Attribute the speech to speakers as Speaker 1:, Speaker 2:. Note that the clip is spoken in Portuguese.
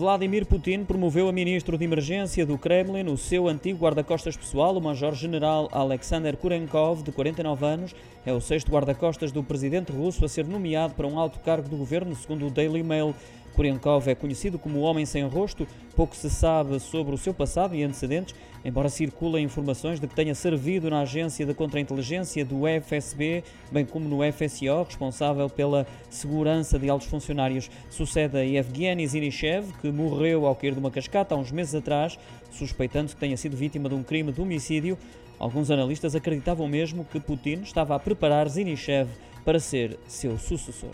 Speaker 1: Vladimir Putin promoveu a ministro de emergência do Kremlin, o seu antigo guarda-costas pessoal, o major-general Alexander Kurenkov, de 49 anos. É o sexto guarda-costas do presidente russo a ser nomeado para um alto cargo do governo, segundo o Daily Mail. Kurenkov é conhecido como o Homem Sem Rosto. Pouco se sabe sobre o seu passado e antecedentes, embora circulem informações de que tenha servido na agência de contra-inteligência do FSB, bem como no FSO, responsável pela segurança de altos funcionários. Sucede a Evgeny Zinishev, que morreu ao cair de uma cascata há uns meses atrás, suspeitando que tenha sido vítima de um crime de homicídio. Alguns analistas acreditavam mesmo que Putin estava a preparar Zinishev para ser seu sucessor.